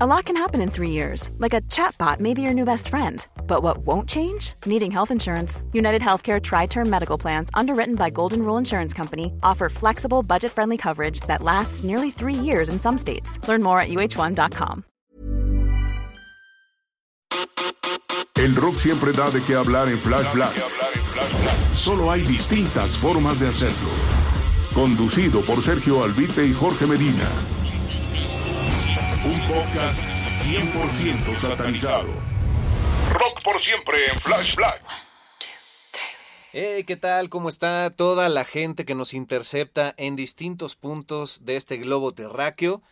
A lot can happen in three years, like a chatbot may be your new best friend. But what won't change? Needing health insurance. United Healthcare Tri Term Medical Plans, underwritten by Golden Rule Insurance Company, offer flexible, budget friendly coverage that lasts nearly three years in some states. Learn more at uh1.com. El rock siempre da de qué hablar en Flash Black. Solo hay distintas formas de hacerlo. Conducido por Sergio Albite y Jorge Medina. Un podcast 100% satanizado. Rock por siempre en Flash Black. Hey, ¿qué tal? ¿Cómo está toda la gente que nos intercepta en distintos puntos de este globo terráqueo?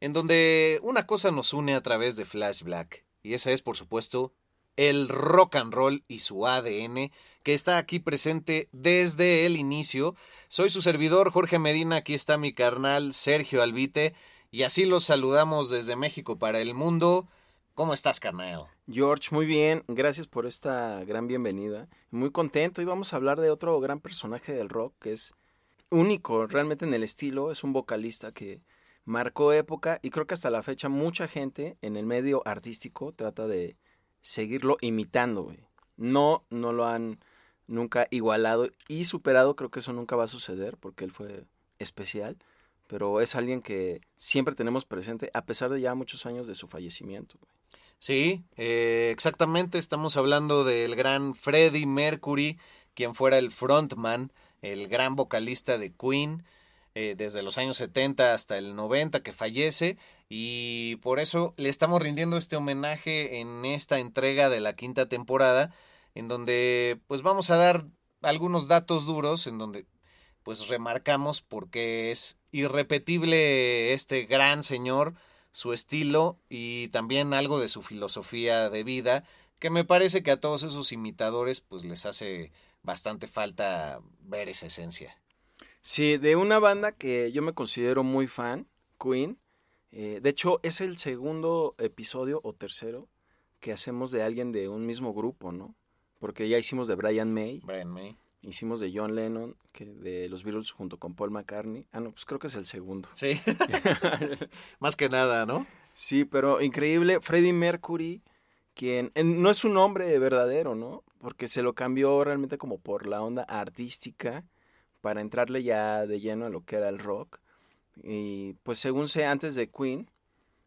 En donde una cosa nos une a través de Flash Black. Y esa es, por supuesto, el rock and roll y su ADN, que está aquí presente desde el inicio. Soy su servidor, Jorge Medina, aquí está mi carnal Sergio Albite, y así los saludamos desde México para el mundo. ¿Cómo estás, carnal? George, muy bien, gracias por esta gran bienvenida. Muy contento y vamos a hablar de otro gran personaje del rock que es único realmente en el estilo, es un vocalista que marcó época y creo que hasta la fecha mucha gente en el medio artístico trata de seguirlo imitando. No, no lo han nunca igualado y superado, creo que eso nunca va a suceder porque él fue especial, pero es alguien que siempre tenemos presente a pesar de ya muchos años de su fallecimiento. Sí, eh, exactamente, estamos hablando del gran Freddie Mercury, quien fuera el frontman, el gran vocalista de Queen, eh, desde los años 70 hasta el 90 que fallece, y por eso le estamos rindiendo este homenaje en esta entrega de la quinta temporada, en donde pues vamos a dar algunos datos duros, en donde pues remarcamos porque es irrepetible este gran señor, su estilo y también algo de su filosofía de vida, que me parece que a todos esos imitadores pues les hace bastante falta ver esa esencia. Sí, de una banda que yo me considero muy fan, Queen. eh, de hecho, es el segundo episodio o tercero que hacemos de alguien de un mismo grupo, ¿no? Porque ya hicimos de Brian May, Brian May. Hicimos de John Lennon, que de los Beatles junto con Paul McCartney. Ah, no, pues creo que es el segundo. Sí. Más que nada, ¿no? Sí, pero increíble. Freddie Mercury, quien en- no es un nombre verdadero, ¿no? Porque se lo cambió realmente como por la onda artística para entrarle ya de lleno a lo que era el rock. Y pues según sé, antes de Queen,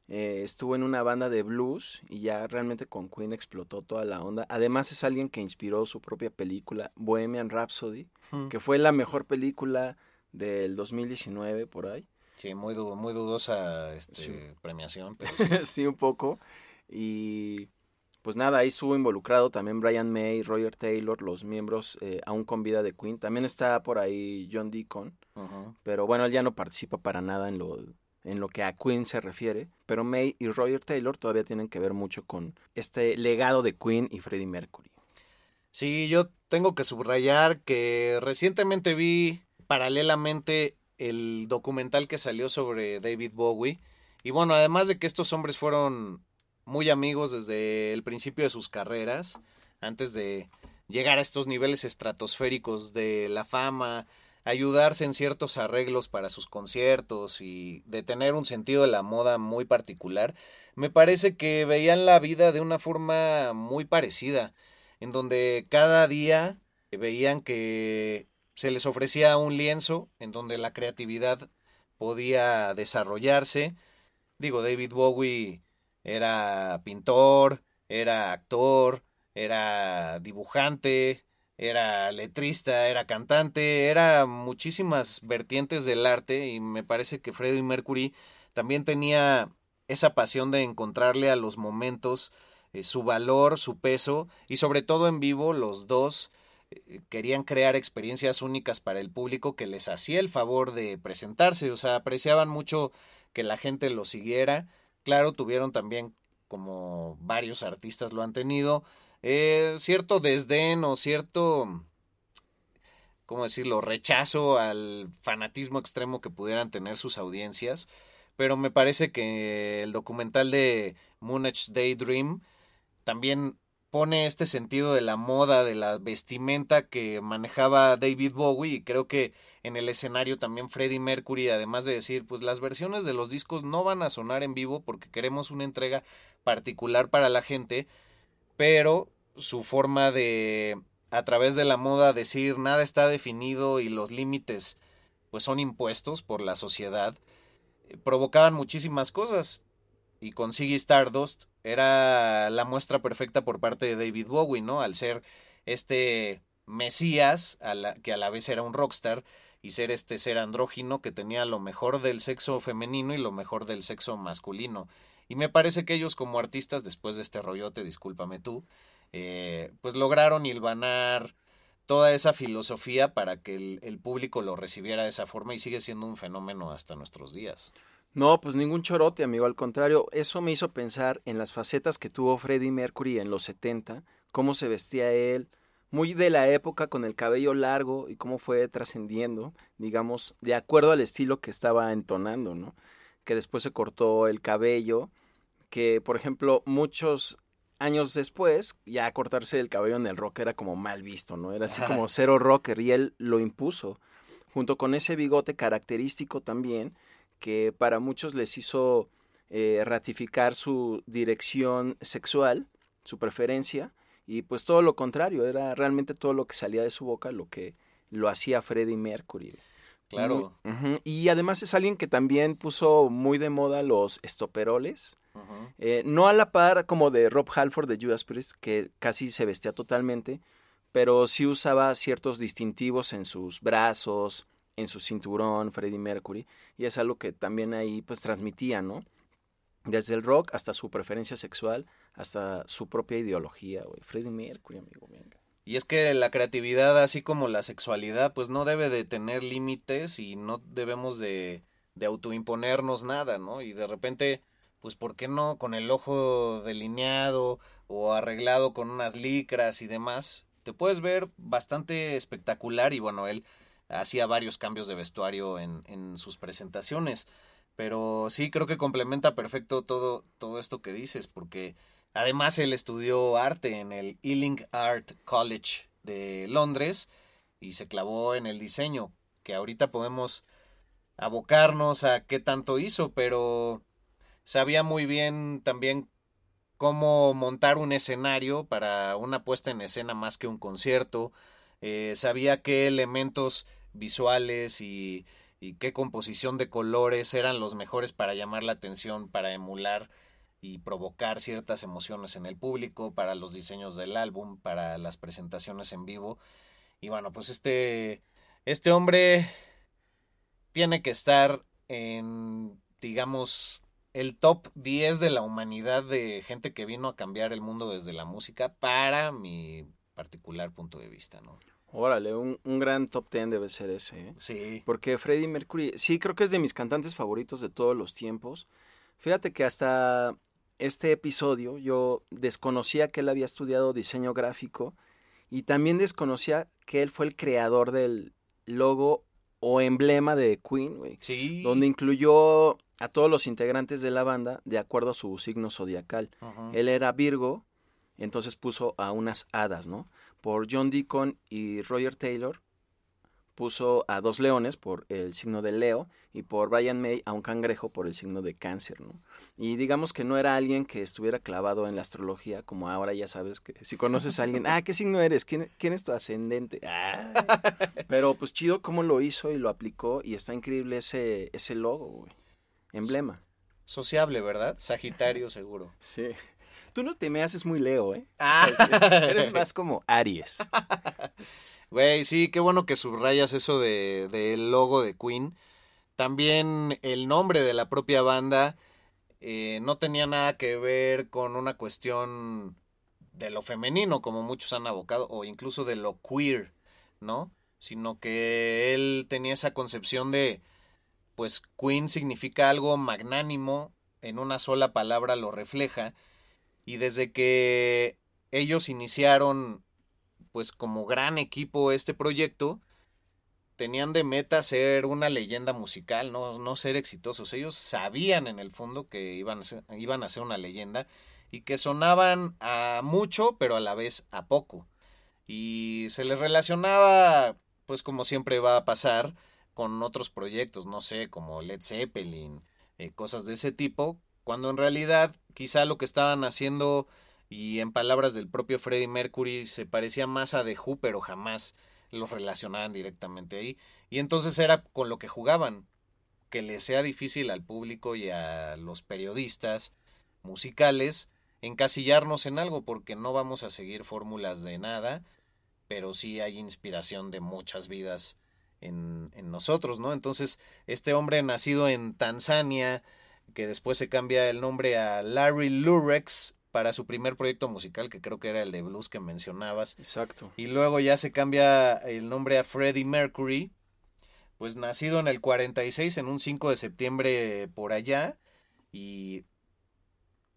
eh, estuvo en una banda de blues y ya realmente con Queen explotó toda la onda. Además es alguien que inspiró su propia película, Bohemian Rhapsody, Mm. que fue la mejor película del 2019 por ahí. Sí, muy, du- muy dudosa este, Sí. premiación, pero sí. sí, un poco. Y pues nada, ahí estuvo involucrado también Brian May, Roger Taylor, los miembros eh, aún con vida de Queen. También está por ahí John Deacon, pero bueno, él ya no participa para nada en lo, en lo que a Queen se refiere. Pero May y Roger Taylor todavía tienen que ver mucho con este legado de Queen y Freddie Mercury. Sí, yo tengo que subrayar que recientemente vi paralelamente el documental que salió sobre David Bowie. Y bueno, además de que estos hombres fueron muy amigos desde el principio de sus carreras, antes de llegar a estos niveles estratosféricos de la fama, ayudarse en ciertos arreglos para sus conciertos y de tener un sentido de la moda muy particular, me parece que veían la vida de una forma muy parecida en donde cada día veían que se les ofrecía un lienzo en donde la creatividad podía desarrollarse. Digo, David Bowie era pintor, era actor, era dibujante, era letrista, era cantante, era muchísimas vertientes del arte y me parece que Freddie Mercury también tenía esa pasión de encontrarle a los momentos eh, su valor, su peso y sobre todo en vivo los dos eh, querían crear experiencias únicas para el público que les hacía el favor de presentarse, o sea, apreciaban mucho que la gente lo siguiera, claro, tuvieron también, como varios artistas lo han tenido, eh, cierto desdén o cierto, ¿cómo decirlo?, rechazo al fanatismo extremo que pudieran tener sus audiencias. Pero me parece que el documental de Moonage Daydream también pone este sentido de la moda, de la vestimenta que manejaba David Bowie y creo que en el escenario también Freddie Mercury, además de decir, pues las versiones de los discos no van a sonar en vivo porque queremos una entrega particular para la gente, pero su forma de a través de la moda decir nada está definido y los límites pues son impuestos por la sociedad, eh, provocaban muchísimas cosas y con Ziggy Stardust era la muestra perfecta por parte de David Bowie, ¿no? Al ser este Mesías, que a la vez era un rockstar, y ser este ser andrógino que tenía lo mejor del sexo femenino y lo mejor del sexo masculino. Y me parece que ellos como artistas, después de este rollote, discúlpame tú, eh, pues lograron hilvanar toda esa filosofía para que el, el público lo recibiera de esa forma y sigue siendo un fenómeno hasta nuestros días. No, pues ningún chorote, amigo. Al contrario, eso me hizo pensar en las facetas que tuvo Freddie Mercury en los 70, cómo se vestía él, muy de la época con el cabello largo y cómo fue trascendiendo, digamos, de acuerdo al estilo que estaba entonando, ¿no? Que después se cortó el cabello, que por ejemplo muchos años después ya cortarse el cabello en el rock era como mal visto, ¿no? Era así como cero rocker y él lo impuso, junto con ese bigote característico también que para muchos les hizo eh, ratificar su dirección sexual, su preferencia, y pues todo lo contrario, era realmente todo lo que salía de su boca lo que lo hacía Freddie Mercury. Claro. Y además es alguien que también puso muy de moda los estoperoles. Eh, no a la par como de Rob Halford de Judas Priest, que casi se vestía totalmente, pero sí usaba ciertos distintivos en sus brazos, en su cinturón, Freddie Mercury, y es algo que también ahí pues transmitía, ¿no? Desde el rock hasta su preferencia sexual, hasta su propia ideología, güey. Freddie Mercury, amigo, venga. Y es que la creatividad, así como la sexualidad, pues no debe de tener límites y no debemos de, de autoimponernos nada, ¿no? Y de repente, pues ¿por qué no con el ojo delineado o arreglado con unas licras y demás? Te puedes ver bastante espectacular y bueno, él hacía varios cambios de vestuario en, en sus presentaciones. Pero sí, creo que complementa perfecto todo, todo esto que dices, porque además él estudió arte en el Ealing Art College de Londres y se clavó en el diseño, que ahorita podemos abocarnos a qué tanto hizo, pero sabía muy bien también cómo montar un escenario para una puesta en escena más que un concierto, eh, sabía qué elementos visuales y, qué composición de colores eran los mejores para llamar la atención, para emular y provocar ciertas emociones en el público, para los diseños del álbum, para las presentaciones en vivo. Y bueno, pues este, este hombre tiene que estar en, digamos, el top 10 de la humanidad de gente que vino a cambiar el mundo desde la música para mi particular punto de vista, ¿no? Órale, un, un gran top ten debe ser ese. ¿eh? Sí. Porque Freddie Mercury, sí, creo que es de mis cantantes favoritos de todos los tiempos. Fíjate que hasta este episodio yo desconocía que él había estudiado diseño gráfico y también desconocía que él fue el creador del logo o emblema de Queen, güey. Sí. Donde incluyó a todos los integrantes de la banda de acuerdo a su signo zodiacal. Él era Virgo, entonces puso a unas hadas, ¿no? por John Deacon y Roger Taylor puso a dos leones por el signo de Leo y por Brian May a un cangrejo por el signo de cáncer, ¿no? Y digamos que no era alguien que estuviera clavado en la astrología, como ahora ya sabes que si conoces a alguien, ah, ¿qué signo eres? ¿Quién, quién es tu ascendente? Ah. Pero pues chido cómo lo hizo y lo aplicó y está increíble ese, ese logo, güey. Emblema. Sociable, ¿verdad? Sagitario seguro. Sí. Tú no te me haces muy Leo, ¿eh? Ah. Eres más como Aries. Güey, sí, qué bueno que subrayas eso del de, logo de Queen. También el nombre de la propia banda eh, no tenía nada que ver con una cuestión de lo femenino, como muchos han abocado, o incluso de lo queer, ¿no? Sino que él tenía esa concepción de, pues Queen significa algo magnánimo, en una sola palabra lo refleja. Y desde que ellos iniciaron, pues como gran equipo este proyecto, tenían de meta ser una leyenda musical, no, no ser exitosos. Ellos sabían en el fondo que iban iban a ser una leyenda y que sonaban a mucho, pero a la vez a poco. Y se les relacionaba, pues como siempre va a pasar, con otros proyectos, no sé, como Led Zeppelin, eh, cosas de ese tipo, cuando en realidad quizá lo que estaban haciendo, y en palabras del propio Freddie Mercury, se parecía más a The Who, pero jamás los relacionaban directamente ahí. Y entonces era con lo que jugaban, que les sea difícil al público y a los periodistas musicales encasillarnos en algo, porque no vamos a seguir fórmulas de nada, pero sí hay inspiración de muchas vidas en, en nosotros, ¿no? Entonces, este hombre nacido en Tanzania, que después se cambia el nombre a Larry Lurex, para su primer proyecto musical, que creo que era el de blues que mencionabas. Exacto. Y luego ya se cambia el nombre a Freddie Mercury, pues nacido en el 46, en un 5 de septiembre por allá, y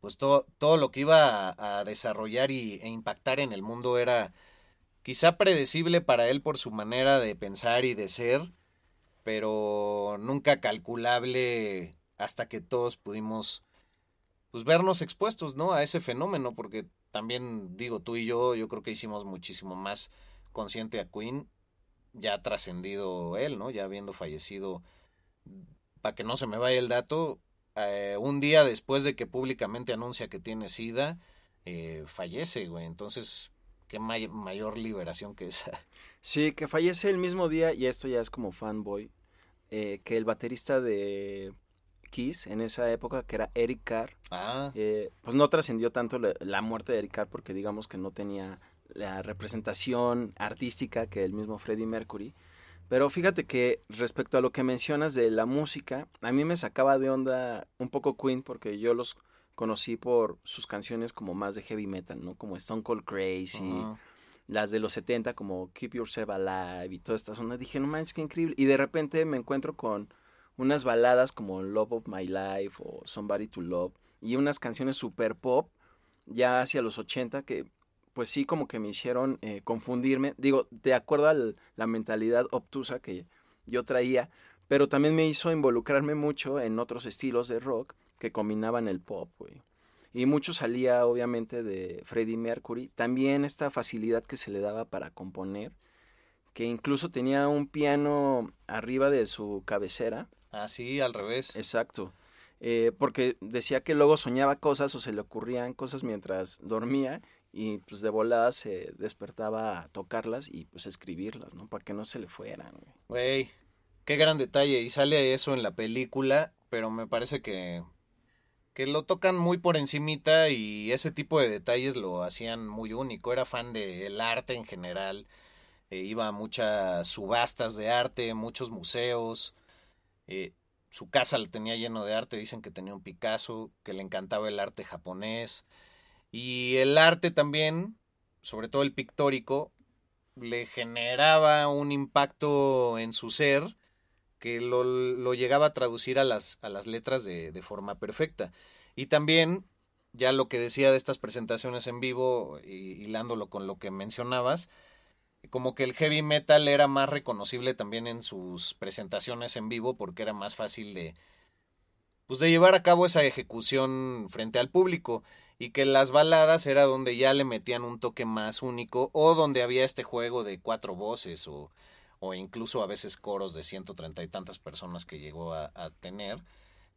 pues todo, todo lo que iba a, a desarrollar y, e impactar en el mundo era quizá predecible para él por su manera de pensar y de ser, pero nunca calculable hasta que todos pudimos pues vernos expuestos, ¿no? A ese fenómeno, porque también digo, tú y yo, yo creo que hicimos muchísimo más consciente a Queen, ya trascendido él, ¿no? Ya habiendo fallecido, para que no se me vaya el dato, eh, un día después de que públicamente anuncia que tiene SIDA, eh, fallece, güey. Entonces, qué may mayor liberación que esa. Sí, que fallece el mismo día, y esto ya es como fanboy, eh, que el baterista de Kiss en esa época, que era Eric Carr, Ah, eh, pues no trascendió tanto la, la muerte de Eric Carr porque digamos que no tenía la representación artística que el mismo Freddie Mercury. Pero fíjate que respecto a lo que mencionas de la música, a mí me sacaba de onda un poco Queen porque yo los conocí por sus canciones como más de heavy metal, ¿no? Como Stone Cold Crazy, las de los 70 como Keep Yourself Alive y todas estas ondas. Dije, no manches, qué increíble. Y de repente me encuentro con unas baladas como Love of My Life o Somebody to Love y unas canciones super pop ya hacia los 80 que pues sí como que me hicieron eh, confundirme, digo, de acuerdo a la mentalidad obtusa que yo traía, pero también me hizo involucrarme mucho en otros estilos de rock que combinaban el pop, güey. Y mucho salía obviamente de Freddie Mercury, también esta facilidad que se le daba para componer, que incluso tenía un piano arriba de su cabecera, Así, al revés. Exacto. Eh, porque decía que luego soñaba cosas o se le ocurrían cosas mientras dormía y pues de volada se despertaba a tocarlas y pues escribirlas, ¿no? Para que no se le fueran, güey. Güey, qué gran detalle. Y sale eso en la película, pero me parece que, que lo tocan muy por encimita y ese tipo de detalles lo hacían muy único. Era fan del arte en general. eh, iba a muchas subastas de arte, muchos museos. eh, su casa la tenía lleno de arte. Dicen que tenía un Picasso, que le encantaba el arte japonés. Y el arte también, sobre todo el pictórico, le generaba un impacto en su ser que lo, lo llegaba a traducir a las, a las letras de, de, forma perfecta. Y también, ya lo que decía de estas presentaciones en vivo, y, hilándolo con lo que mencionabas, como que el heavy metal era más reconocible también en sus presentaciones en vivo porque era más fácil de, pues de llevar a cabo esa ejecución frente al público y que las baladas era donde ya le metían un toque más único o donde había este juego de cuatro voces o, o incluso a veces coros de ciento treinta y tantas personas que llegó a, a, tener.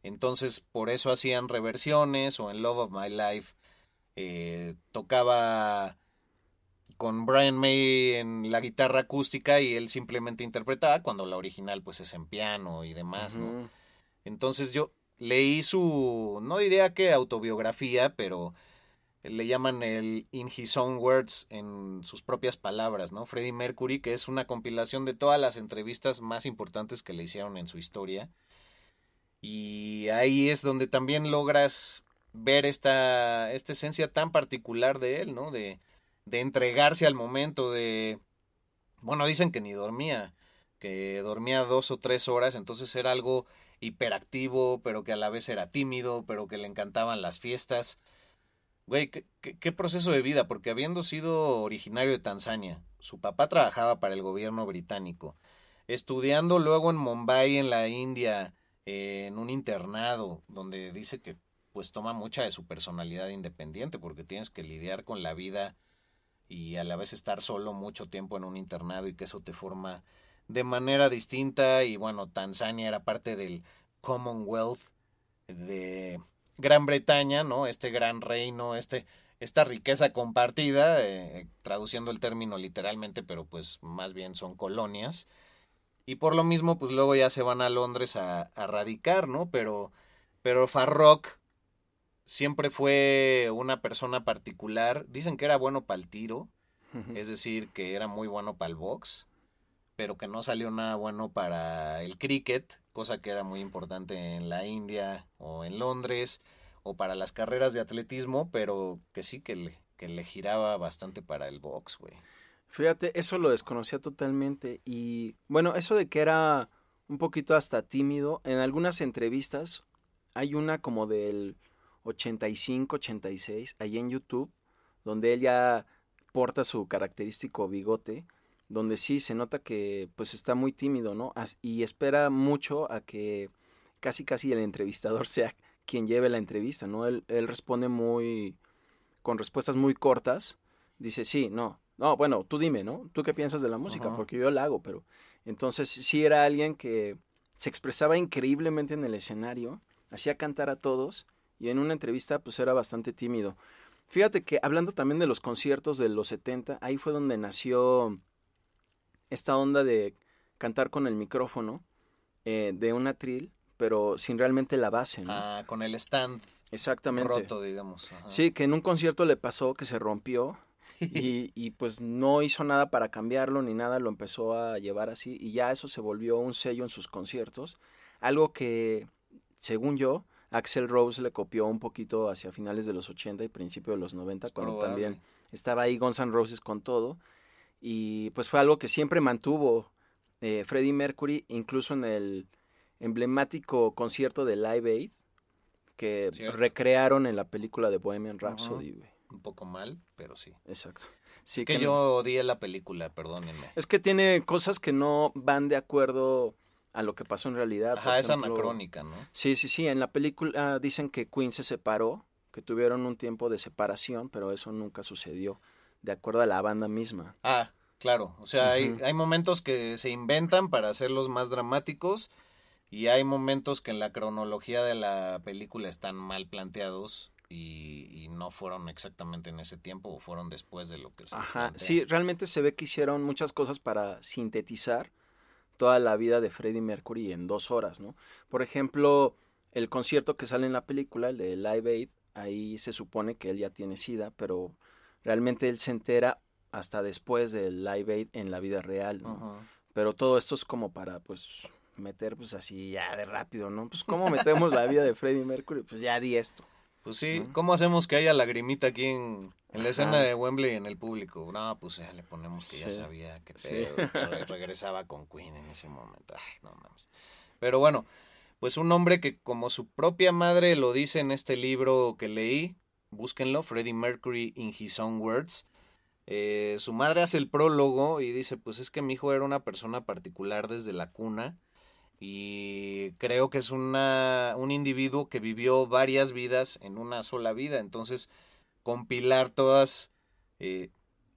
Entonces por eso hacían reversiones o en Love of My Life eh, tocaba con Brian May en la guitarra acústica y él simplemente interpretaba cuando la original pues es en piano y demás, uh -huh. ¿no? Entonces yo leí su, no diría que autobiografía, pero le llaman el In His Own Words en sus propias palabras, ¿no? Freddie Mercury, que es una compilación de todas las entrevistas más importantes que le hicieron en su historia. Y ahí es donde también logras ver esta, esta esencia tan particular de él, ¿no? De, de entregarse al momento, de... Bueno, dicen que ni dormía, que dormía dos o tres horas, entonces era algo hiperactivo, pero que a la vez era tímido, pero que le encantaban las fiestas. Güey, ¿qué, qué, proceso de vida, porque habiendo sido originario de Tanzania, su papá trabajaba para el gobierno británico, estudiando luego en Mumbai, en la India, en un internado, donde dice que pues toma mucha de su personalidad independiente, porque tienes que lidiar con la vida y a la vez estar solo mucho tiempo en un internado y que eso te forma de manera distinta. Y bueno, Tanzania era parte del Commonwealth de Gran Bretaña, ¿no? Este gran reino, este, esta riqueza compartida, eh, traduciendo el término literalmente, pero pues más bien son colonias. Y por lo mismo, pues luego ya se van a Londres a, a radicar, ¿no? Pero, pero Farrock siempre fue una persona particular. Dicen que era bueno para el tiro, es decir, que era muy bueno para el box, pero que no salió nada bueno para el cricket, cosa que era muy importante en la India o en Londres, o para las carreras de atletismo, pero que sí que le, que le giraba bastante para el box, güey. Fíjate, eso lo desconocía totalmente. Y bueno, eso de que era un poquito hasta tímido, en algunas entrevistas hay una como del 85, 86, ahí en YouTube, donde él ya porta su característico bigote, donde sí se nota que pues está muy tímido, ¿no? Y espera mucho a que casi casi el entrevistador sea quien lleve la entrevista, ¿no? Él, él responde muy, con respuestas muy cortas, dice, sí, no, no, bueno, tú dime, ¿no? ¿Tú qué piensas de la música? Porque yo la hago, pero entonces sí era alguien que se expresaba increíblemente en el escenario, hacía cantar a todos y en una entrevista pues era bastante tímido. Fíjate que hablando también de los conciertos de los 70, ahí fue donde nació esta onda de cantar con el micrófono eh, de un atril, pero sin realmente la base, ¿no? Ah, con el stand Exactamente. roto, digamos. Sí, que en un concierto le pasó que se rompió y, y, pues no hizo nada para cambiarlo ni nada, lo empezó a llevar así y ya eso se volvió un sello en sus conciertos. Algo que, según yo, Axel Rose le copió un poquito hacia finales de los 80 y principios de los 90, cuando también estaba ahí Guns N' Roses con todo. Y pues fue algo que siempre mantuvo eh, Freddie Mercury, incluso en el emblemático concierto de Live Aid, que recrearon en la película de Bohemian Rhapsody. Un poco mal, pero sí. Exacto. Sí, que, yo odié la película, perdónenme. Es que tiene cosas que no van de acuerdo a lo que pasó en realidad. Ajá, es anacrónica, ¿no? Sí, sí, sí. En la película dicen que Queen se separó, que tuvieron un tiempo de separación, pero eso nunca sucedió, de acuerdo a la banda misma. Ah, claro. O sea, hay, hay momentos que se inventan para hacerlos más dramáticos y hay momentos que en la cronología de la película están mal planteados y, y, no fueron exactamente en ese tiempo o fueron después de lo que se Ajá, sí, realmente se ve que hicieron muchas cosas para sintetizar toda la vida de Freddie Mercury en dos horas, ¿no? Por ejemplo, el concierto que sale en la película, el de Live Aid, ahí se supone que él ya tiene SIDA, pero realmente él se entera hasta después del Live Aid en la vida real, ¿no? Pero todo esto es como para, pues, meter, pues, así ya de rápido, ¿no? Pues, ¿cómo metemos la vida de Freddie Mercury? Pues ya di esto. Pues sí, ¿cómo hacemos que haya lagrimita aquí en, en la escena de Wembley en el público? No, pues ya le ponemos que ya sabía que pedo, regresaba con Queen en ese momento. Ay, no mames. Pero bueno, pues un hombre que como su propia madre lo dice en este libro que leí, búsquenlo, Freddie Mercury in His Own Words. Eh, su madre hace el prólogo y dice, pues es que mi hijo era una persona particular desde la cuna y creo que es una, un individuo que vivió varias vidas en una sola vida. Entonces, compilar todas eh,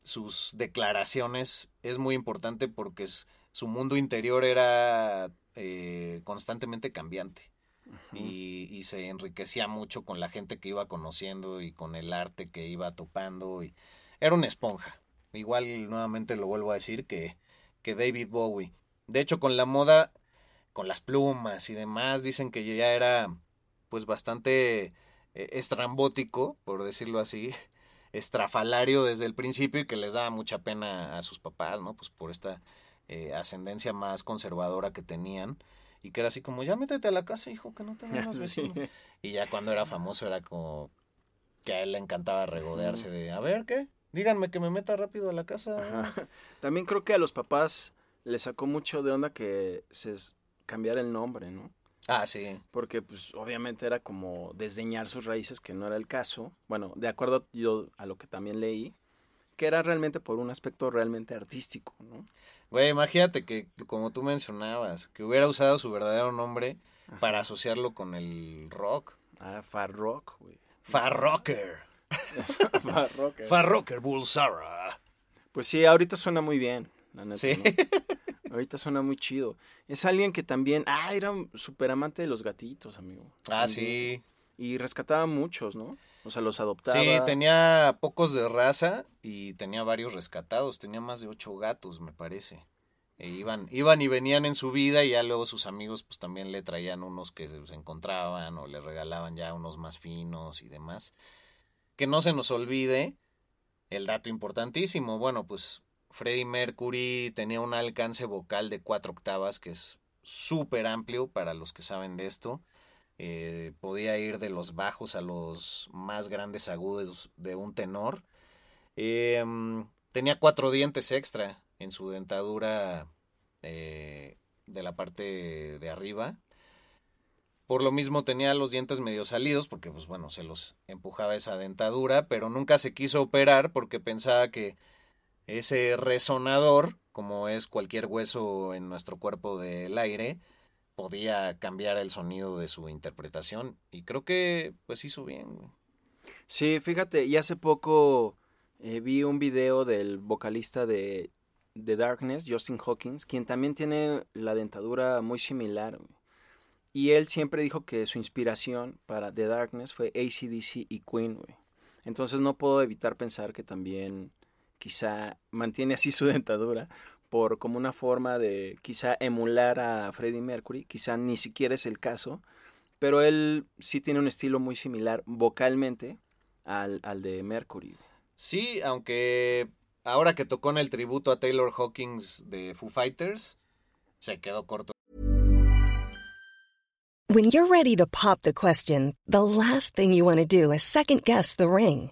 sus declaraciones es muy importante porque su mundo interior era eh, constantemente cambiante. Y, y, se enriquecía mucho con la gente que iba conociendo y con el arte que iba topando. Y era una esponja. Igual nuevamente lo vuelvo a decir que, que David Bowie. De hecho, con la moda con las plumas y demás, dicen que ya era pues bastante eh, estrambótico, por decirlo así, estrafalario desde el principio y que les daba mucha pena a sus papás, ¿no? Pues por esta eh, ascendencia más conservadora que tenían y que era así como, ya métete a la casa, hijo, que no te los vecinos. Y ya cuando era famoso era como que a él le encantaba regodearse de, a ver, ¿qué? Díganme que me meta rápido a la casa. También creo que a los papás les sacó mucho de onda que se cambiar el nombre, ¿no? Ah, sí. Porque, pues, obviamente era como desdeñar sus raíces, que no era el caso. Bueno, de acuerdo yo a lo que también leí, que era realmente por un aspecto realmente artístico, ¿no? Güey, imagínate que, como tú mencionabas, que hubiera usado su verdadero nombre para asociarlo con el rock. Ah, Far Rock, güey. Far Rocker. Far Rocker. Far Rocker Bulsara. Pues sí, ahorita suena muy bien, la neta. Sí. ¿no? Ahorita suena muy chido. Es alguien que también, ah, era súper amante de los gatitos, amigo. Ah, También. sí. Y rescataba muchos, ¿no? O sea, los adoptaba. Sí, tenía pocos de raza y tenía varios rescatados. Tenía más de ocho gatos, me parece. E iban, iban y venían en su vida y ya luego sus amigos pues también le traían unos que se encontraban o le regalaban ya unos más finos y demás. Que no se nos olvide el dato importantísimo. Bueno, pues Freddie Mercury tenía un alcance vocal de cuatro octavas que es súper amplio para los que saben de esto. Eh, podía ir de los bajos a los más grandes agudos de un tenor. Mm, tenía cuatro dientes extra en su dentadura eh, de la parte de arriba. Por lo mismo tenía los dientes medio salidos porque pues bueno, se los empujaba esa dentadura, pero nunca se quiso operar porque pensaba que ese resonador, como es cualquier hueso en nuestro cuerpo del aire, podía cambiar el sonido de su interpretación y creo que pues hizo bien. Sí, fíjate, y hace poco eh, vi un video del vocalista de The Darkness, Justin Hawkins, quien también tiene la dentadura muy similar. Y él siempre dijo que su inspiración para The Darkness fue ACDC y Queen. Entonces no puedo evitar pensar que también quizá mantiene así su dentadura por como una forma de quizá emular a Freddie Mercury, quizá ni siquiera es el caso, pero él sí tiene un estilo muy similar vocalmente al, al de Mercury. Sí, aunque ahora que tocó en el tributo a Taylor Hawkins de Foo Fighters, se quedó corto. When you're ready to pop the question, the last thing you want to do is second guess the ring.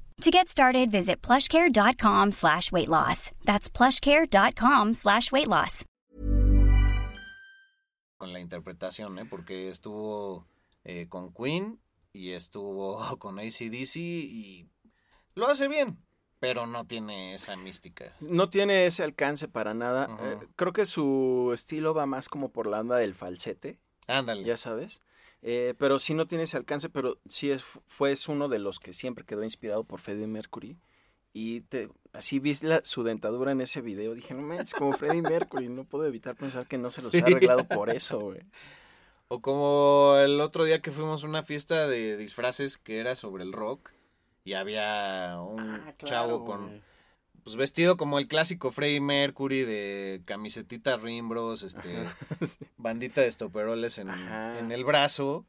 To get started, visit plushcare.com slash weight loss. That's plushcare.com slash weight loss. con la interpretación, ¿eh? porque estuvo eh, con Queen y estuvo con ACDC y lo hace bien, pero no tiene esa mística. No tiene ese alcance para nada. Ujú. Eh, creo que su estilo va más como por la onda del falsete, Ándale. ya sabes. Eh, pero sí no tiene ese alcance, pero sí es, fue es uno de los que siempre quedó inspirado por Freddie Mercury. Y te, así vi la- su dentadura en ese video. Dije, no manches, como Freddie Mercury. No puedo evitar pensar que no se los ha arreglado por eso, güey. O como el otro día que fuimos a una fiesta de disfraces que era sobre el rock y había un Ah, claro, chavo con. Pues vestido como el clásico Freddie Mercury de camisetita rimbros, este, bandita de estoperoles en, en el brazo,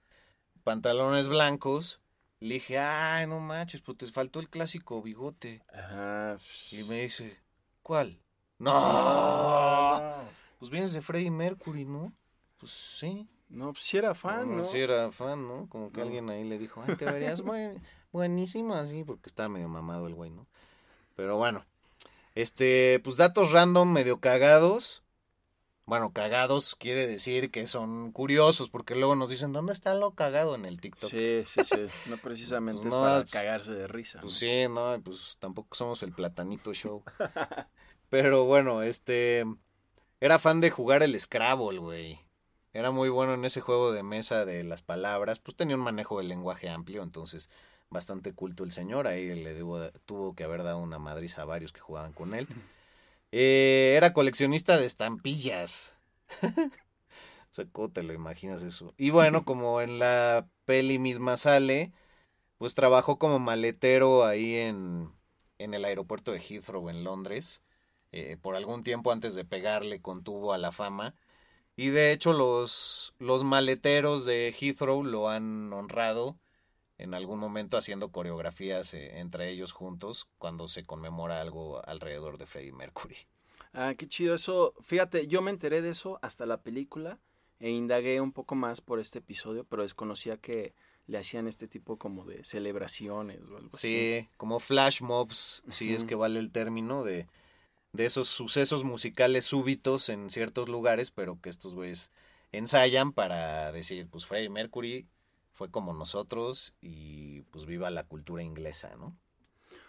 pantalones blancos. Le dije, ay, no manches, pues te faltó el clásico bigote. Ajá. Y me dice, ¿cuál? No. Ah. Pues vienes de Freddie Mercury, ¿no? Pues sí. No, pues sí era fan, ¿no? Sí era fan, ¿no? Como que No. alguien ahí le dijo, ay, te verías buen- buenísimo así, porque estaba medio mamado el güey, ¿no? Pero bueno, este, pues datos random medio cagados. Bueno, cagados quiere decir que son curiosos, porque luego nos dicen, ¿dónde está lo cagado en el TikTok? Sí, sí, sí. No precisamente Pues es no, para pues- cagarse de risa. Pues ¿no? sí, no, pues tampoco somos el platanito show. Pero bueno, este, era fan de jugar el Scrabble, güey. Era muy bueno en ese juego de mesa de las palabras, pues tenía un manejo del lenguaje amplio, entonces bastante culto el señor, ahí le debo- tuvo que haber dado una madriz a varios que jugaban con él. Eh, era coleccionista de estampillas. O sea, ¿cómo te lo imaginas eso? Y bueno, como en la peli misma sale, pues trabajó como maletero ahí en, en el aeropuerto de Heathrow en Londres, eh, por algún tiempo antes de pegarle con tubo a la fama. Y de hecho los, los maleteros de Heathrow lo han honrado en algún momento haciendo coreografías eh, entre ellos juntos cuando se conmemora algo alrededor de Freddie Mercury. Ah, qué chido eso. Fíjate, yo me enteré de eso hasta la película e indagué un poco más por este episodio, pero desconocía que le hacían este tipo como de celebraciones o algo así. Sí, como flash mobs, si es que vale el término, de, de esos sucesos musicales súbitos en ciertos lugares, pero que estos güeyes ensayan para decir, pues Freddie Mercury fue como nosotros y pues viva la cultura inglesa, ¿no?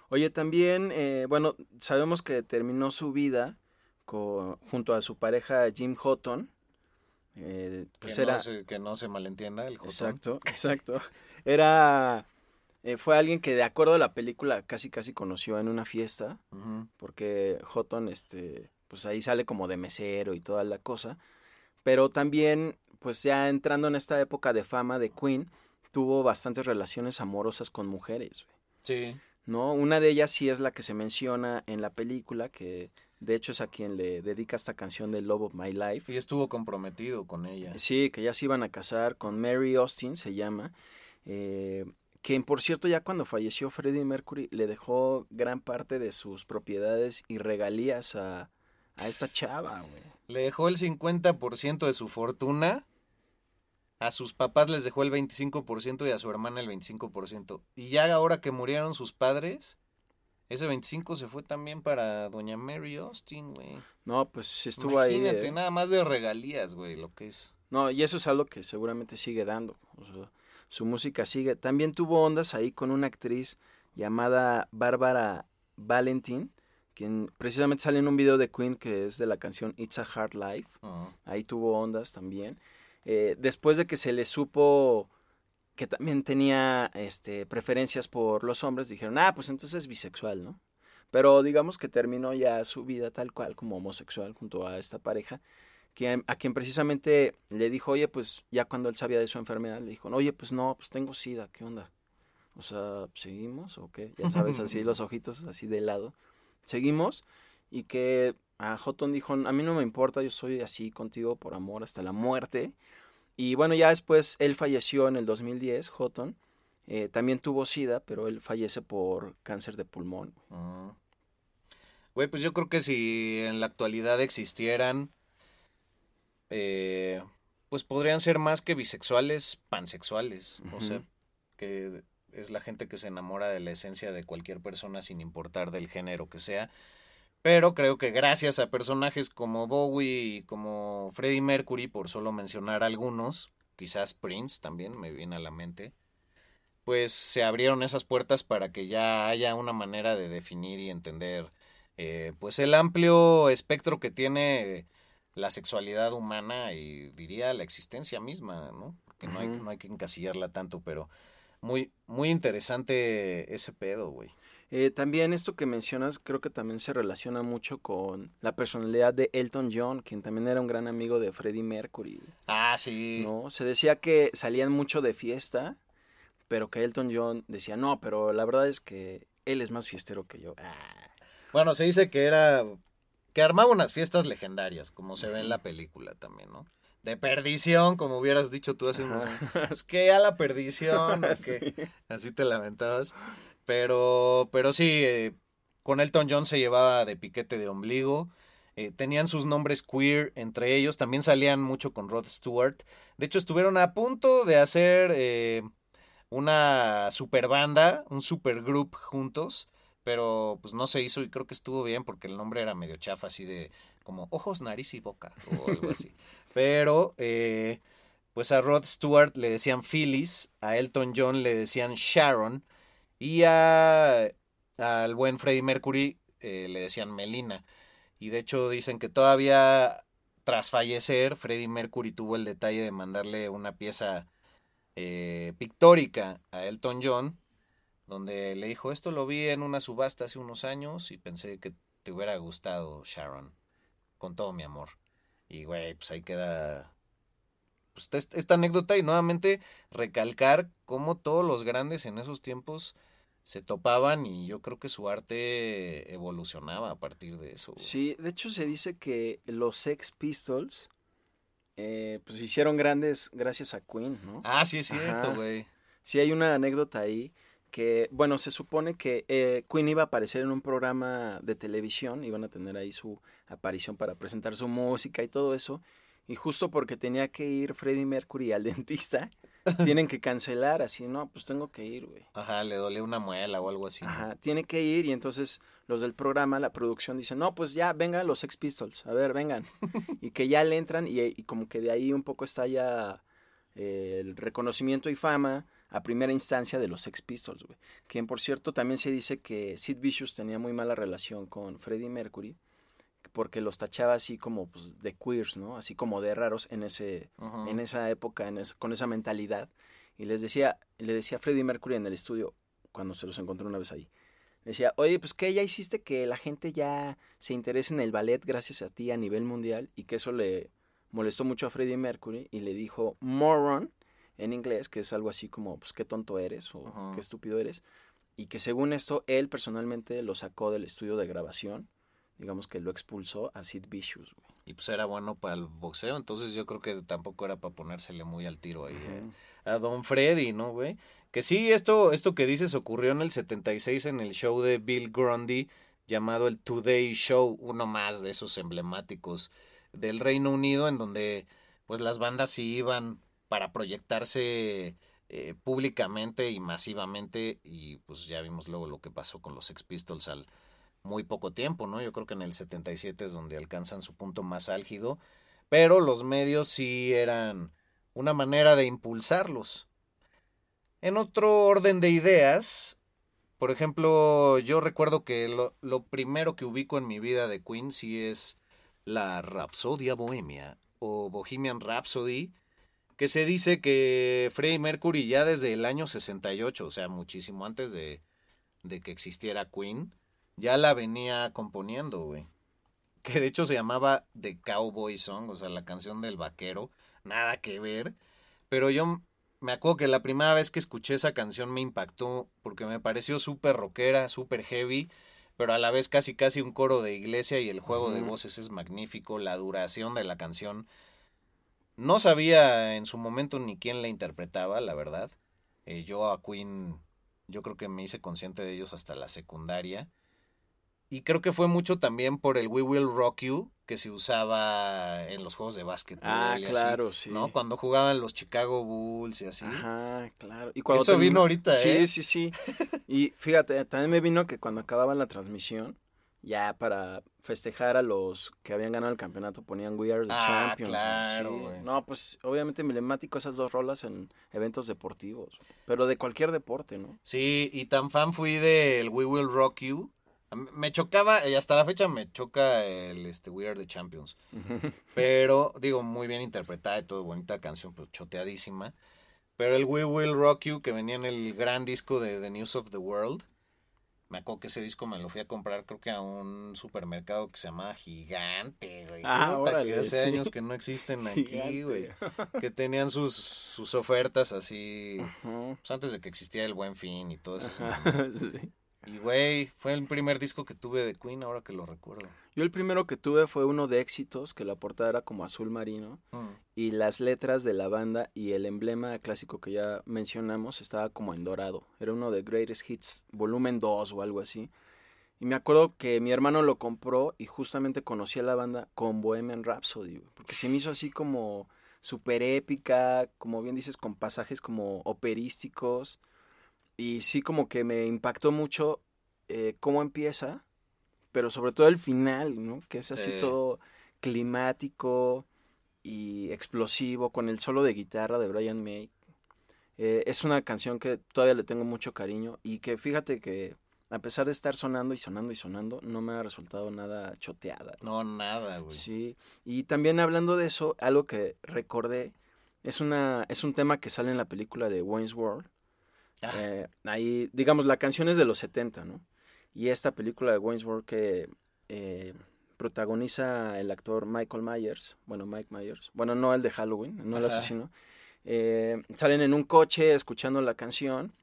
Oye, también, eh, bueno, sabemos que terminó su vida co- junto a su pareja Jim Houghton. Eh, pues que, era... no se, que no se malentienda el jotón. Exacto, exacto. Era... eh, fue alguien que de acuerdo a la película casi casi conoció en una fiesta. Porque Houghton, este, pues ahí sale como de mesero y toda la cosa, pero también, pues ya entrando en esta época de fama de Queen, tuvo bastantes relaciones amorosas con mujeres, güey, Sí. ¿no? Una de ellas sí es la que se menciona en la película, que de hecho es a quien le dedica esta canción de Love of My Life. Y estuvo comprometido con ella. Sí, que ya se iban a casar con Mary Austin, se llama. eh, que por cierto, ya cuando falleció Freddie Mercury, le dejó gran parte de sus propiedades y regalías a, a esta chava, güey. Le dejó el 50% de su fortuna. A sus papás les dejó el 25% y a su hermana el 25%. Y ya ahora que murieron sus padres, ese 25 se fue también para doña Mary Austin, güey. No, pues sí estuvo ahí. Imagínate, eh. nada más de regalías, güey, lo que es. No, y eso es algo que seguramente sigue dando. o sea, su música sigue. También tuvo ondas ahí con una actriz llamada Bárbara Valentin, quien precisamente sale en un video de Queen que es de la canción It's a Hard Life. Ujú. ahí tuvo ondas también. Eh, después de que se le supo que también tenía este, preferencias por los hombres, dijeron, ah, pues entonces es bisexual, ¿no? Pero digamos que terminó ya su vida tal cual como homosexual junto a esta pareja, a quien precisamente le dijo, oye, pues ya cuando él sabía de su enfermedad, le dijo, oye, pues no, pues tengo sida, ¿qué onda? O sea, ¿seguimos o qué? Ya sabes, así los ojitos así de lado. Seguimos y que a Houghton dijo, a mí no me importa, yo soy así contigo por amor hasta la muerte. Y bueno, ya después él falleció en el 2010, Houghton. Eh, también tuvo SIDA, pero él fallece por cáncer de pulmón. Ujú. Güey, pues yo creo que si en la actualidad existieran, eh, pues podrían ser más que bisexuales, pansexuales. O sea, que es la gente que se enamora de la esencia de cualquier persona sin importar del género que sea. Pero creo que gracias a personajes como Bowie y como Freddie Mercury, por solo mencionar algunos, quizás Prince también me viene a la mente, pues se abrieron esas puertas para que ya haya una manera de definir y entender eh, pues el amplio espectro que tiene la sexualidad humana y diría la existencia misma, ¿no? Porque no hay, no hay que encasillarla tanto, pero muy, muy interesante ese pedo, güey. Eh, también esto que mencionas creo que también se relaciona mucho con la personalidad de Elton John, quien también era un gran amigo de Freddie Mercury. Ah, sí. ¿no? Se decía que salían mucho de fiesta, pero que Elton John decía, no, pero la verdad es que él es más fiestero que yo. Ah. Bueno, se dice que era. que armaba unas fiestas legendarias, como se ve en la película también, ¿no? De perdición, como hubieras dicho tú hace unos años. Es que a la perdición, así te lamentabas. Pero, pero sí, eh, con Elton John se llevaba de piquete de ombligo. Eh, tenían sus nombres queer entre ellos. También salían mucho con Rod Stewart. De hecho, estuvieron a punto de hacer eh, una super banda, un super group juntos. Pero pues no se hizo y creo que estuvo bien porque el nombre era medio chafa, así de como ojos, nariz y boca o algo así. Pero eh, pues a Rod Stewart le decían Phyllis, a Elton John le decían Sharon y a, al buen Freddie Mercury eh, le decían Melina. Y de hecho dicen que todavía tras fallecer, Freddie Mercury tuvo el detalle de mandarle una pieza eh, pictórica a Elton John, donde le dijo, esto lo vi en una subasta hace unos años y pensé que te hubiera gustado, Sharon, con todo mi amor. Y, güey, pues ahí queda pues, esta, anécdota y nuevamente recalcar cómo todos los grandes en esos tiempos se topaban y yo creo que su arte evolucionaba a partir de eso. güey. Sí, de hecho se dice que los Sex Pistols eh, pues se hicieron grandes gracias a Queen, ¿no? Ah, sí es cierto, Ajá. güey. Sí, hay una anécdota ahí que, bueno, se supone que eh, Queen iba a aparecer en un programa de televisión, iban a tener ahí su aparición para presentar su música y todo eso, y justo porque tenía que ir Freddie Mercury al dentista, tienen que cancelar, así, no, pues tengo que ir, güey. Ajá, le dolía una muela o algo así. ¿no? Ajá, tiene que ir y entonces los del programa, la producción dicen, no, pues ya, vengan los Sex Pistols, a ver, vengan. y que ya le entran y, y como que de ahí un poco está ya eh, el reconocimiento y fama a primera instancia de los Sex Pistols, güey. Quien, por cierto, también se dice que Sid Vicious tenía muy mala relación con Freddie Mercury porque los tachaba así como pues, de queers, ¿no? Así como de raros en ese en esa época, en es- con esa mentalidad. Y les decía, le decía a Freddie Mercury en el estudio, cuando se los encontró una vez ahí, le decía, oye, pues que ya hiciste que la gente ya se interese en el ballet gracias a ti a nivel mundial y que eso le molestó mucho a Freddie Mercury y le dijo moron en inglés, que es algo así como, pues qué tonto eres o qué estúpido eres. Y que según esto, él personalmente lo sacó del estudio de grabación, digamos que lo expulsó a Sid Vicious. güey. Y pues era bueno para el boxeo, entonces yo creo que tampoco era para ponérsele muy al tiro ahí eh, a Don Freddy, ¿no, güey? Que sí, esto, esto que dices ocurrió en el 76 en el show de Bill Grundy llamado el Today Show, uno más de esos emblemáticos del Reino Unido, en donde pues las bandas sí iban para proyectarse eh, públicamente y masivamente y pues ya vimos luego lo que pasó con los Sex Pistols al muy poco tiempo, ¿no? Yo creo que en el 77 es donde alcanzan su punto más álgido, pero los medios sí eran una manera de impulsarlos. En otro orden de ideas, por ejemplo, yo recuerdo que lo, lo primero que ubico en mi vida de Queen sí es la Rapsodia Bohemia o Bohemian Rhapsody, que se dice que Freddie Mercury ya desde el año 68, o sea, muchísimo antes de, de que existiera Queen, ya la venía componiendo, güey. Que de hecho se llamaba The Cowboy Song, o sea, la canción del vaquero, nada que ver. Pero yo me acuerdo que la primera vez que escuché esa canción me impactó porque me pareció súper rockera, súper heavy, pero a la vez casi casi un coro de iglesia y el juego de voces es magnífico, la duración de la canción. No sabía en su momento ni quién la interpretaba, la verdad. Eh, yo a Queen, yo creo que me hice consciente de ellos hasta la secundaria. Y creo que fue mucho también por el We Will Rock You que se usaba en los juegos de básquetbol. Ah, y así, claro, sí. ¿no? Cuando jugaban los Chicago Bulls y así. Ajá, claro. Y Eso vino ahorita, sí, ¿eh? Sí, sí, Y fíjate, también me vino que cuando acababan la transmisión, ya para festejar a los que habían ganado el campeonato ponían We Are the Ah, Champions. claro, sí. No, pues obviamente emblemático esas dos rolas en eventos deportivos, pero de cualquier deporte, ¿no? Sí, y tan fan fui del We Will Rock You. Me chocaba, y hasta la fecha me choca el este, We Are the Champions. Pero, digo, muy bien interpretada y todo, bonita canción, pues choteadísima. Pero el We Will Rock You, que venía en el gran disco de The News of the World, me acuerdo que ese disco me lo fui a comprar, creo que a un supermercado que se llama Gigante, güey. Ah, que hace sí. años que no existen aquí, Gigante. güey. Que tenían sus, sus ofertas así, pues antes de que existiera el Buen Fin y todo eso. Sí. Y güey, fue el primer disco que tuve de Queen, ahora que lo recuerdo. Yo el primero que tuve fue uno de éxitos, que la portada era como azul marino, Mm. y las letras de la banda y el emblema clásico que ya mencionamos estaba como en dorado. Era uno de Greatest Hits, volumen 2 o algo así. Y me acuerdo que mi hermano lo compró y justamente conocí a la banda con Bohemian Rhapsody, porque se me hizo así como súper épica, como bien dices, con pasajes como operísticos. Y sí como que me impactó mucho eh, cómo empieza, pero sobre todo el final, ¿no? Que es así Sí. todo climático y explosivo, con el solo de guitarra de Brian May. Eh, es una canción que todavía le tengo mucho cariño y que fíjate que a pesar de estar sonando y sonando y sonando, no me ha resultado nada choteada. No, nada, güey. Sí, y también hablando de eso, algo que recordé, es, una, es un tema que sale en la película de Wayne's World. Ah. Eh, ahí, digamos, la canción es de los 70, ¿no? Y esta película de Wayne's World que eh, protagoniza el actor Michael Myers, bueno, Mike Myers, bueno, no el de Halloween, no el Ajá. asesino, eh, salen en un coche escuchando la canción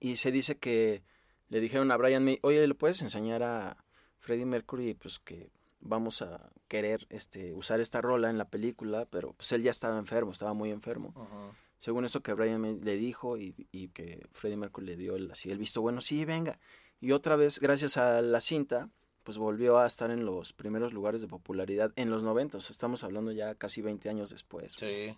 y se dice que le dijeron a Brian May, oye, ¿le puedes enseñar a Freddie Mercury pues que vamos a querer este usar esta rola en la película, pero pues él ya estaba enfermo, estaba muy enfermo. Ajá. Según eso que Brian May le dijo y, y que Freddie Mercury le dio el, así el visto bueno, sí, venga. Y otra vez, gracias a la cinta, pues volvió a estar en los primeros lugares de popularidad en los 90, o sea, estamos hablando ya casi 20 años después. Sí.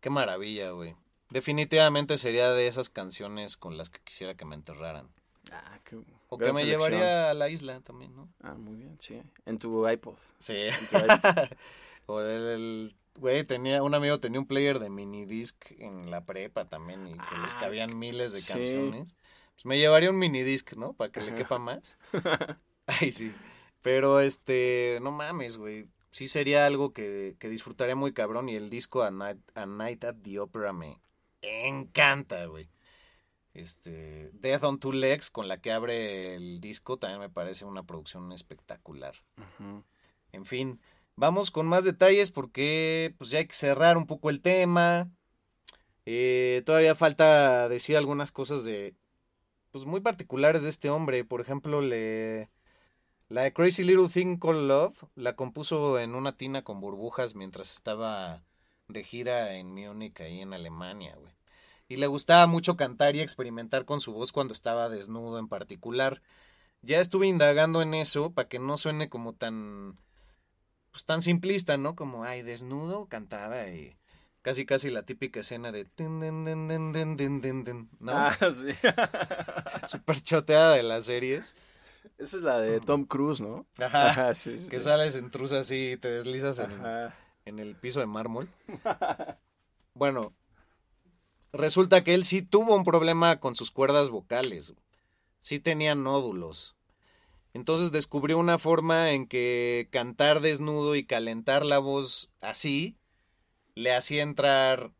Qué maravilla, güey. Definitivamente sería de esas canciones con las que quisiera que me enterraran. Ah, qué O que me selección. llevaría a la isla también, ¿no? Ah, muy bien, sí. En tu iPod. Sí. En tu iPod. o el, el- güey, tenía, un amigo tenía un player de minidisc en la prepa también y que les Ah, cabían miles de sí. canciones. Pues me llevaría un minidisc, ¿no? Para que le quepa más. Ay, sí. Pero este, no mames, güey. Sí sería algo que, que disfrutaría muy cabrón y el disco A Night, A Night at the Opera me encanta, güey. Este, Death on Two Legs, con la que abre el disco, también me parece una producción espectacular. En fin, vamos con más detalles porque pues ya hay que cerrar un poco el tema. Eh, todavía falta decir algunas cosas de pues muy particulares de este hombre. Por ejemplo, le la Crazy Little Thing Called Love la compuso en una tina con burbujas mientras estaba de gira en Múnich ahí en Alemania, güey. Y le gustaba mucho cantar y experimentar con su voz cuando estaba desnudo en particular. Ya estuve indagando en eso para que no suene como tan pues tan simplista, ¿no? Como ay, desnudo cantaba y casi casi la típica escena de ¿no? Ah, sí. Súper choteada de las series. Esa es la de Tom Cruise, ¿no? Ajá. Ajá, sí, sí, Que sí. sales en truza así y te deslizas en el piso de mármol. Bueno, resulta que él sí tuvo un problema con sus cuerdas vocales. Sí tenía nódulos. Entonces descubrió una forma en que cantar desnudo y calentar la voz así le hacía entrar,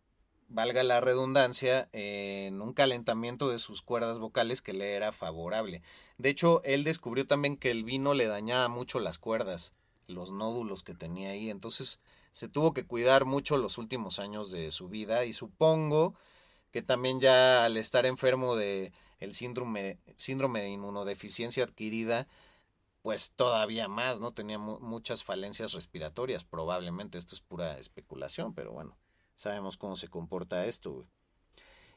valga la redundancia, en un calentamiento de sus cuerdas vocales que le era favorable. De hecho, él descubrió también que el vino le dañaba mucho las cuerdas, los nódulos que tenía ahí. Entonces se tuvo que cuidar mucho los últimos años de su vida y supongo que también ya al estar enfermo de el síndrome, síndrome de inmunodeficiencia adquirida, pues todavía más, ¿no? Tenía mu- muchas falencias respiratorias, probablemente, esto es pura especulación, pero bueno, sabemos cómo se comporta esto.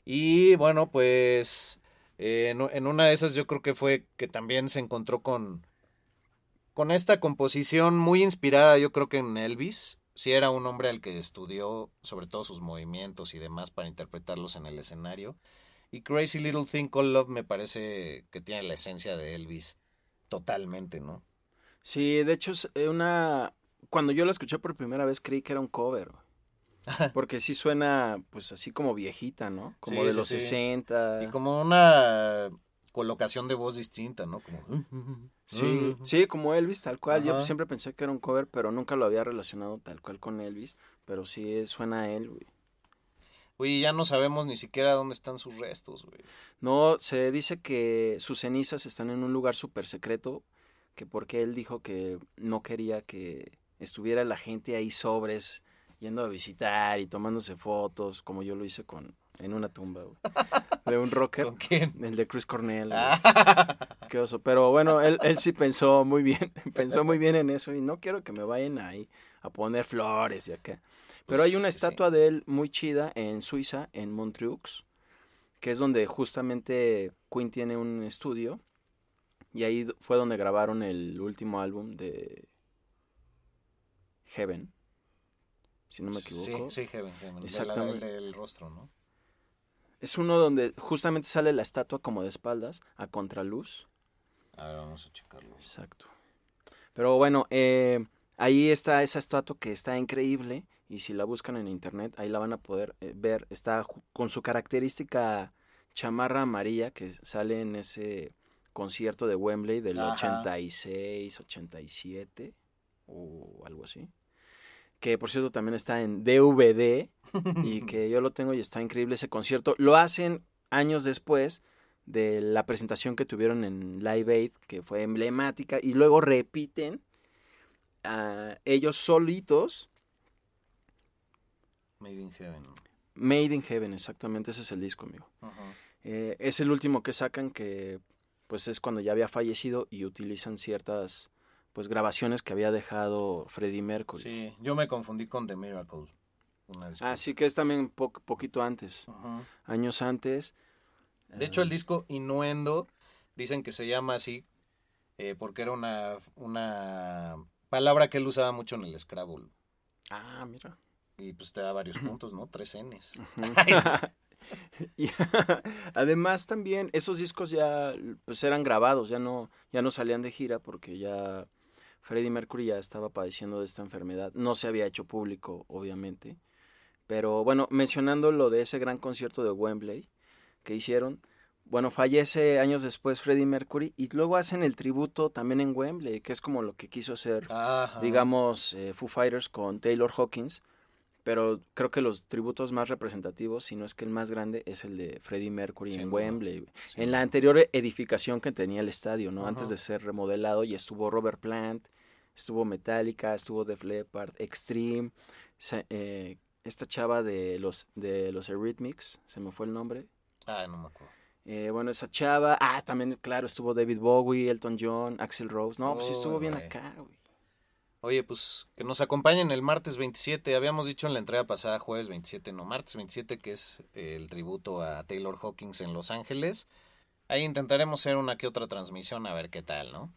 Y bueno, pues eh, en, en una de esas yo creo que fue que también se encontró con, con esta composición muy inspirada, yo creo que en Elvis. Sí era un hombre al que estudió sobre todo sus movimientos y demás para interpretarlos en el escenario. Y Crazy Little Thing Called Love me parece que tiene la esencia de Elvis totalmente, ¿no? Sí, de hecho es eh, una... Cuando yo la escuché por primera vez creí que era un cover. Porque sí suena pues así como viejita, ¿no? Como Sí, de los sí. 60. Y como una colocación de voz distinta, ¿no? Como... Sí, sí, como Elvis, tal cual. Yo siempre pensé que era un cover, pero nunca lo había relacionado tal cual con Elvis. Pero sí eh, suena a él, güey. Uy, ya no sabemos ni siquiera dónde están sus restos, güey. No, se dice que sus cenizas están en un lugar súper secreto, que porque él dijo que no quería que estuviera la gente ahí sobres, yendo a visitar y tomándose fotos, como yo lo hice con en una tumba, güey, de un rocker, ¿Con quién? el de Chris Cornell. Ah, qué oso. Pero bueno, él, él sí pensó muy bien, pensó muy bien en eso y no quiero que me vayan ahí a poner flores y acá. Pero Pues, hay una sí. estatua de él muy chida en Suiza, en Montreux, que es donde justamente Queen tiene un estudio y ahí fue donde grabaron el último álbum de Heaven, si no me equivoco. Sí, sí, Heaven, Heaven. Exactamente. el, el rostro, ¿no? Es uno donde justamente sale la estatua como de espaldas, a contraluz. A ver, vamos a checarlo. Exacto. Pero bueno, eh, ahí está esa estatua que está increíble y si la buscan en internet, ahí la van a poder eh, ver. Está con su característica chamarra amarilla que sale en ese concierto de Wembley del Ajá. 86, 87 o algo así. Que por cierto también está en DVD y que yo lo tengo y está increíble ese concierto. Lo hacen años después de la presentación que tuvieron en Live Aid, que fue emblemática, y luego repiten a ellos solitos Made in Heaven. Made in Heaven, exactamente, ese es el disco, amigo. Eh, es el último que sacan que pues es cuando ya había fallecido y utilizan ciertas pues grabaciones que había dejado Freddie Mercury. Sí, yo me confundí con The Miracle. Una. Ah, sí que es también po- poquito antes, años antes. De hecho, el disco Innuendo dicen que se llama así eh, porque era una, una palabra que él usaba mucho en el Scrabble. Ah, mira. Y pues te da varios puntos, ¿no? Tres Ns. Y además también esos discos ya pues eran grabados, ya no ya no salían de gira porque ya Freddie Mercury ya estaba padeciendo de esta enfermedad. No se había hecho público, obviamente. Pero bueno, mencionando lo de ese gran concierto de Wembley que hicieron, bueno, fallece años después Freddie Mercury y luego hacen el tributo también en Wembley, que es como lo que quiso hacer Ajá. digamos, eh, Foo Fighters con Taylor Hawkins, pero creo que los tributos más representativos, si no es que el más grande, es el de Freddie Mercury en. Wembley. en la anterior edificación que tenía el estadio, ¿no? Antes de ser remodelado, y estuvo Robert Plant, estuvo Metallica, estuvo Def Leppard, Extreme, se- eh, esta chava de los, de los Eurythmics, se me fue el nombre. Ah, no me acuerdo. Eh, bueno, esa chava, ah, también, claro, estuvo David Bowie, Elton John, Axel Rose, no, pues sí estuvo bien acá, güey. Oye, pues que nos acompañen el martes 27. Habíamos dicho en la entrega pasada, jueves 27, no, martes 27, que es el tributo a Taylor Hawkins en Los Ángeles. Ahí intentaremos hacer una que otra transmisión, a ver qué tal, ¿no?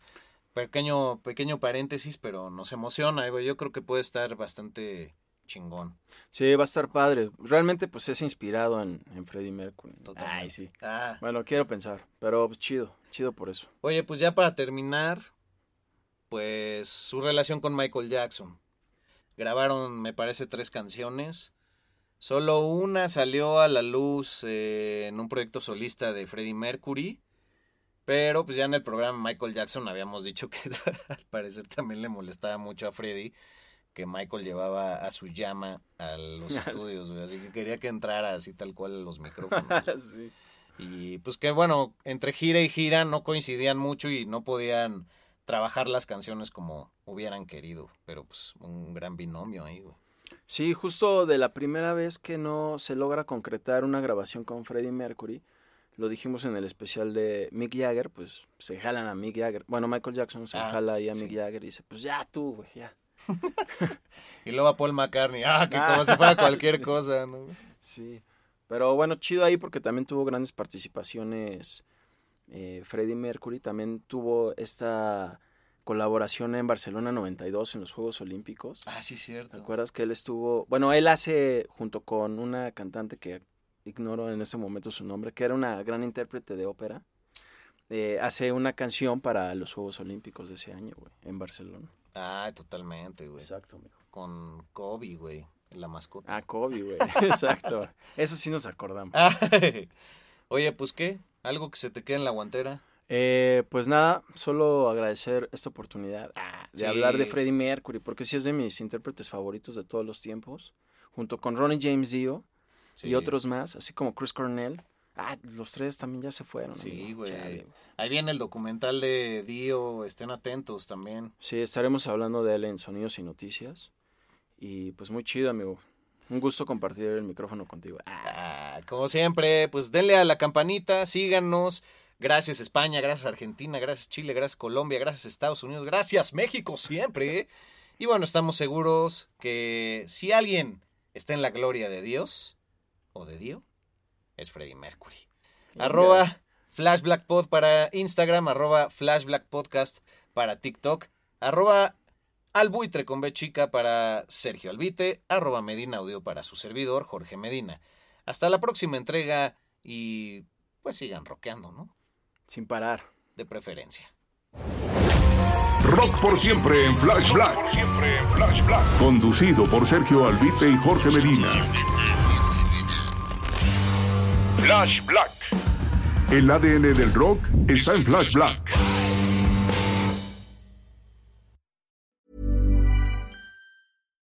Pequeño, pequeño paréntesis, pero nos emociona, güey. Yo creo que puede estar bastante chingón. Sí, va a estar padre. Realmente, pues es inspirado en, en Freddie Mercury. Totalmente. Ay, sí. Ah, Bueno, quiero pensar, pero pues, chido, chido por eso. Oye, pues ya para terminar, pues su relación con Michael Jackson. Grabaron, me parece, tres canciones. Solo una salió a la luz eh, en un proyecto solista de Freddie Mercury. Pero pues ya en el programa Michael Jackson habíamos dicho que al parecer también le molestaba mucho a Freddie que Michael llevaba a su llama a los estudios, güey, así que quería que entrara así tal cual a los micrófonos. sí. Y pues que bueno, entre gira y gira no coincidían mucho y no podían trabajar las canciones como hubieran querido. Pero pues un gran binomio ahí, güey. Sí, justo de la primera vez que no se logra concretar una grabación con Freddie Mercury, lo dijimos en el especial de Mick Jagger, pues se jalan a Mick Jagger. Bueno, Michael Jackson se Ah, jala ahí a sí. Mick Jagger y dice, pues ya tú, güey, ya. Y luego a Paul McCartney, ah, que Ah, como si fuera cualquier cosa, ¿no? Sí, pero bueno, chido ahí porque también tuvo grandes participaciones eh, Freddie Mercury, también tuvo esta colaboración en Barcelona 92 en los Juegos Olímpicos. Ah, sí, ¿Te cierto. acuerdas que él estuvo, bueno, él hace junto con una cantante que ignoro en ese momento su nombre, que era una gran intérprete de ópera, eh, hace una canción para los Juegos Olímpicos de ese año, güey, en Barcelona. Ah, totalmente, güey. Exacto, amigo. Con Kobe, güey, la mascota. Ah, Kobe, güey. Exacto. Eso sí nos acordamos. Ay. Oye, pues qué, algo que se te quede en la guantera. Eh, pues nada, solo agradecer esta oportunidad ah, de Sí. hablar de Freddie Mercury, porque sí es de mis intérpretes favoritos de todos los tiempos, junto con Ronnie James Dio Sí. y otros más, así como Chris Cornell. Ah, los tres también ya se fueron. Sí, güey. Ahí viene el documental de Dio, estén atentos también. Sí, estaremos hablando de él en Sonidos y Noticias. Y pues muy chido, amigo. Un gusto compartir el micrófono contigo. Ah, como siempre, pues denle a la campanita, síganos, Gracias España, gracias Argentina, gracias Chile, gracias Colombia, gracias Estados Unidos, gracias México siempre. Y bueno, estamos seguros que si alguien está en la gloria de Dios o de Dios, es Freddie Mercury. Arroba FlashBlackPod para Instagram, arroba FlashBlackPodcast para TikTok, arroba Albuitre con B chica para Sergio Albite, arroba Medina Audio para su servidor Jorge Medina. Hasta la próxima entrega y pues sigan rockeando, ¿no? Sin parar. De preferencia. Rock por siempre en Flash Black. Conducido por Sergio Albite y Jorge Medina. Flash Black. El ADN del rock está en Flash Black.